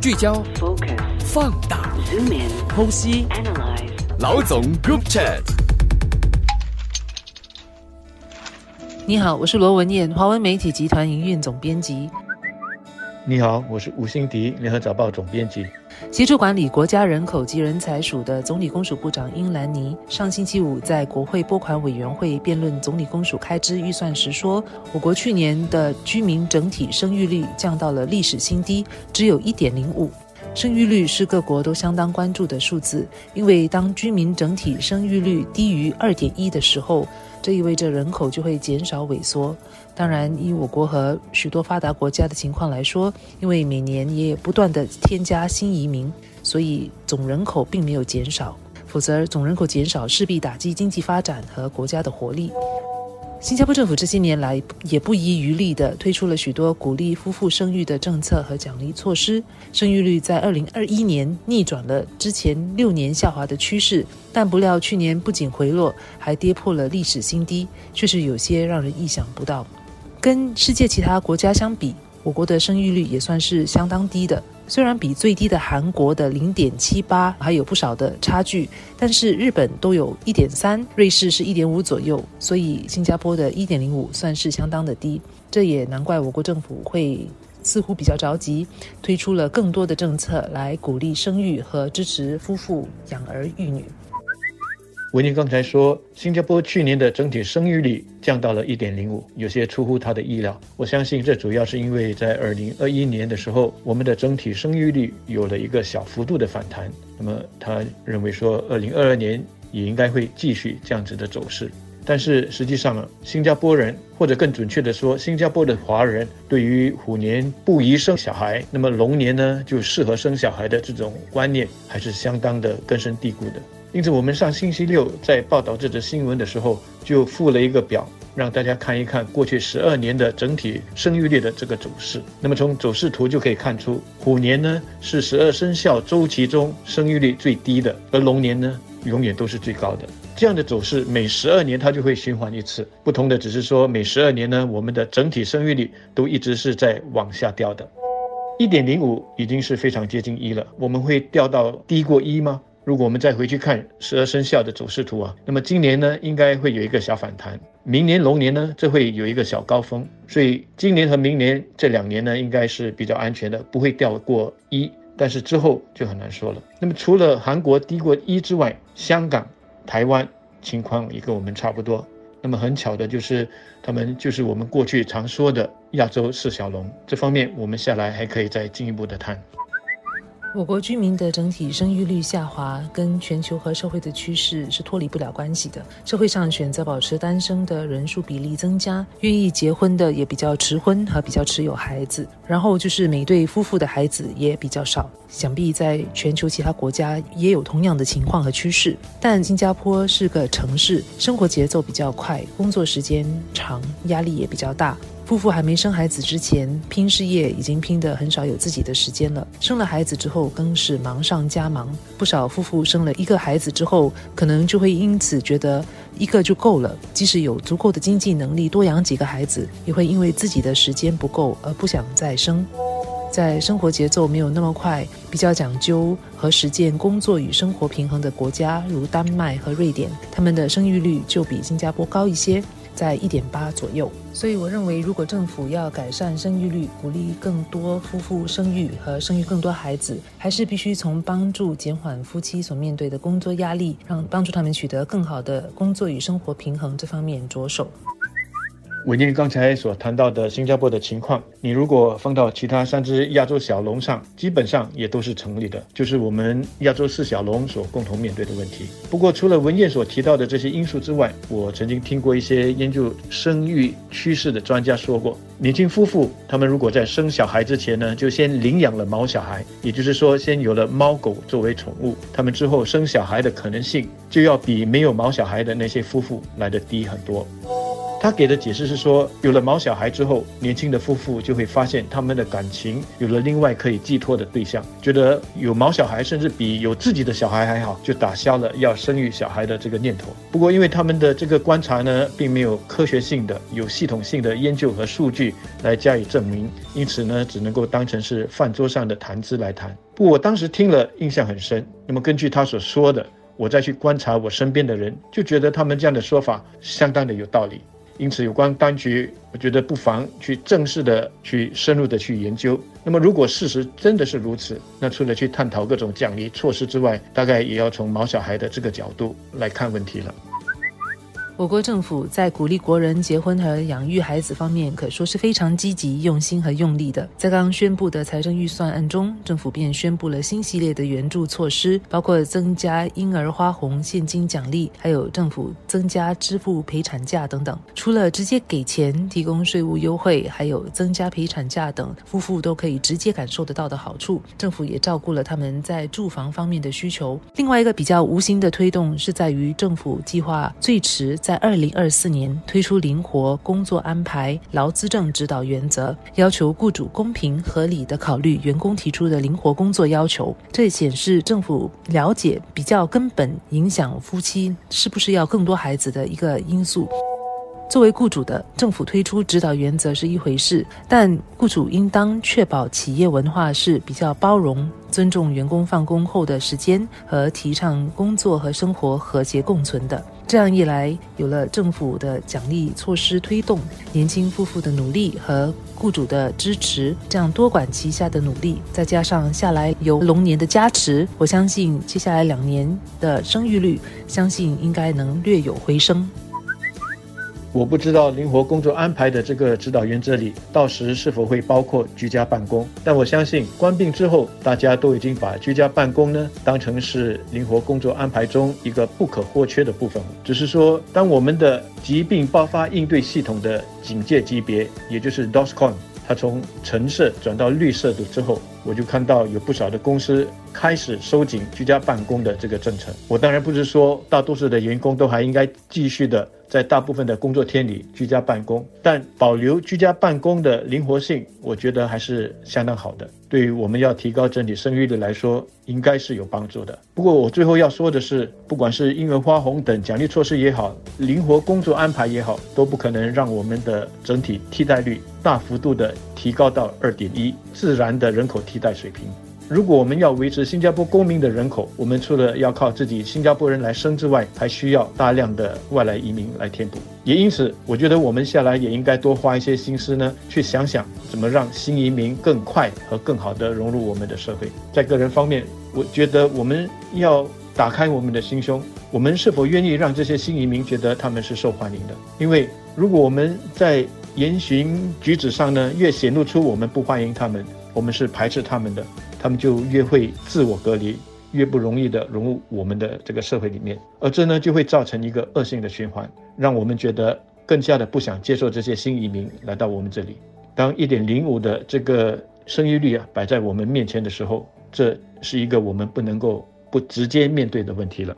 聚焦、放大、剖析。老总 Group Chat。你好，我是罗文燕，华文媒体集团营运总编辑。你好，我是吴欣迪，联合早报总编辑。协助管理国家人口及人才署的总理公署部长英兰尼上星期五在国会拨款委员会辩论总理公署开支预算时说，我国去年的居民整体生育率降到了历史新低，只有一点零五。生育率是各国都相当关注的数字，因为当居民整体生育率低于二点一的时候，这意味着人口就会减少萎缩。当然，以我国和许多发达国家的情况来说，因为每年也不断的添加新移民，所以总人口并没有减少。否则，总人口减少势必打击经济发展和国家的活力。新加坡政府这些年来也不遗余力地推出了许多鼓励夫妇生育的政策和奖励措施，生育率在二零二一年逆转了之前六年下滑的趋势，但不料去年不仅回落，还跌破了历史新低，确实有些让人意想不到。跟世界其他国家相比，我国的生育率也算是相当低的。虽然比最低的韩国的零点七八还有不少的差距，但是日本都有一点三，瑞士是一点五左右，所以新加坡的一点零五算是相当的低。这也难怪我国政府会似乎比较着急，推出了更多的政策来鼓励生育和支持夫妇养儿育女。文宁刚才说，新加坡去年的整体生育率降到了一点零五，有些出乎他的意料。我相信这主要是因为在二零二一年的时候，我们的整体生育率有了一个小幅度的反弹。那么他认为说，二零二二年也应该会继续这样子的走势。但是实际上呢，新加坡人或者更准确的说，新加坡的华人对于虎年不宜生小孩，那么龙年呢就适合生小孩的这种观念，还是相当的根深蒂固的。因此，我们上星期六在报道这则新闻的时候，就附了一个表，让大家看一看过去十二年的整体生育率的这个走势。那么从走势图就可以看出，虎年呢是十二生肖周期中生育率最低的，而龙年呢永远都是最高的。这样的走势每十二年它就会循环一次，不同的只是说每十二年呢，我们的整体生育率都一直是在往下掉的。一点零五已经是非常接近一了，我们会掉到低过一吗？如果我们再回去看十二生肖的走势图啊，那么今年呢应该会有一个小反弹，明年龙年呢这会有一个小高峰，所以今年和明年这两年呢应该是比较安全的，不会掉过一，但是之后就很难说了。那么除了韩国低过一之外，香港、台湾情况也跟我们差不多。那么很巧的就是，他们就是我们过去常说的亚洲四小龙，这方面我们下来还可以再进一步的谈。我国居民的整体生育率下滑，跟全球和社会的趋势是脱离不了关系的。社会上选择保持单身的人数比例增加，愿意结婚的也比较迟婚和比较持有孩子，然后就是每对夫妇的孩子也比较少。想必在全球其他国家也有同样的情况和趋势，但新加坡是个城市，生活节奏比较快，工作时间长，压力也比较大。夫妇还没生孩子之前拼事业，已经拼得很少有自己的时间了。生了孩子之后，更是忙上加忙。不少夫妇生了一个孩子之后，可能就会因此觉得一个就够了。即使有足够的经济能力多养几个孩子，也会因为自己的时间不够而不想再生。在生活节奏没有那么快、比较讲究和实践工作与生活平衡的国家，如丹麦和瑞典，他们的生育率就比新加坡高一些。在一点八左右，所以我认为，如果政府要改善生育率，鼓励更多夫妇生育和生育更多孩子，还是必须从帮助减缓夫妻所面对的工作压力，让帮助他们取得更好的工作与生活平衡这方面着手。伟念刚才所谈到的新加坡的情况，你如果放到其他三只亚洲小龙上，基本上也都是成立的，就是我们亚洲四小龙所共同面对的问题。不过，除了文燕所提到的这些因素之外，我曾经听过一些研究生育趋势的专家说过，年轻夫妇他们如果在生小孩之前呢，就先领养了毛小孩，也就是说，先有了猫狗作为宠物，他们之后生小孩的可能性就要比没有毛小孩的那些夫妇来的低很多。他给的解释是说，有了毛小孩之后，年轻的夫妇就会发现他们的感情有了另外可以寄托的对象，觉得有毛小孩甚至比有自己的小孩还好，就打消了要生育小孩的这个念头。不过，因为他们的这个观察呢，并没有科学性的、有系统性的研究和数据来加以证明，因此呢，只能够当成是饭桌上的谈资来谈。不过，我当时听了印象很深。那么，根据他所说的，我再去观察我身边的人，就觉得他们这样的说法相当的有道理。因此，有关当局，我觉得不妨去正式的、去深入的去研究。那么，如果事实真的是如此，那除了去探讨各种奖励措施之外，大概也要从毛小孩的这个角度来看问题了。我国政府在鼓励国人结婚和养育孩子方面，可说是非常积极、用心和用力的。在刚宣布的财政预算案中，政府便宣布了新系列的援助措施，包括增加婴儿花红现金奖励，还有政府增加支付陪产假等等。除了直接给钱、提供税务优惠，还有增加陪产假等夫妇都可以直接感受得到的好处，政府也照顾了他们在住房方面的需求。另外一个比较无形的推动，是在于政府计划最迟在二零二四年推出灵活工作安排劳资政指导原则，要求雇主公平合理的考虑员工提出的灵活工作要求。这显示政府了解比较根本影响夫妻是不是要更多孩子的一个因素。作为雇主的政府推出指导原则是一回事，但雇主应当确保企业文化是比较包容、尊重员工放工后的时间和提倡工作和生活和谐共存的。这样一来，有了政府的奖励措施推动，年轻夫妇的努力和雇主的支持，这样多管齐下的努力，再加上下来由龙年的加持，我相信接下来两年的生育率，相信应该能略有回升。我不知道灵活工作安排的这个指导原则里，到时是否会包括居家办公？但我相信，关闭之后，大家都已经把居家办公呢当成是灵活工作安排中一个不可或缺的部分。只是说，当我们的疾病爆发应对系统的警戒级别，也就是 DOSCON，它从橙色转到绿色的之后，我就看到有不少的公司开始收紧居家办公的这个政策。我当然不是说大多数的员工都还应该继续的。在大部分的工作天里居家办公，但保留居家办公的灵活性，我觉得还是相当好的。对于我们要提高整体生育率来说，应该是有帮助的。不过我最后要说的是，不管是婴儿花红等奖励措施也好，灵活工作安排也好，都不可能让我们的整体替代率大幅度的提高到二点一自然的人口替代水平。如果我们要维持新加坡公民的人口，我们除了要靠自己新加坡人来生之外，还需要大量的外来移民来填补。也因此，我觉得我们下来也应该多花一些心思呢，去想想怎么让新移民更快和更好的融入我们的社会。在个人方面，我觉得我们要打开我们的心胸，我们是否愿意让这些新移民觉得他们是受欢迎的？因为如果我们在言行举止上呢，越显露出我们不欢迎他们，我们是排斥他们的。他们就越会自我隔离，越不容易的融入我们的这个社会里面，而这呢就会造成一个恶性的循环，让我们觉得更加的不想接受这些新移民来到我们这里。当一点零五的这个生育率啊摆在我们面前的时候，这是一个我们不能够不直接面对的问题了。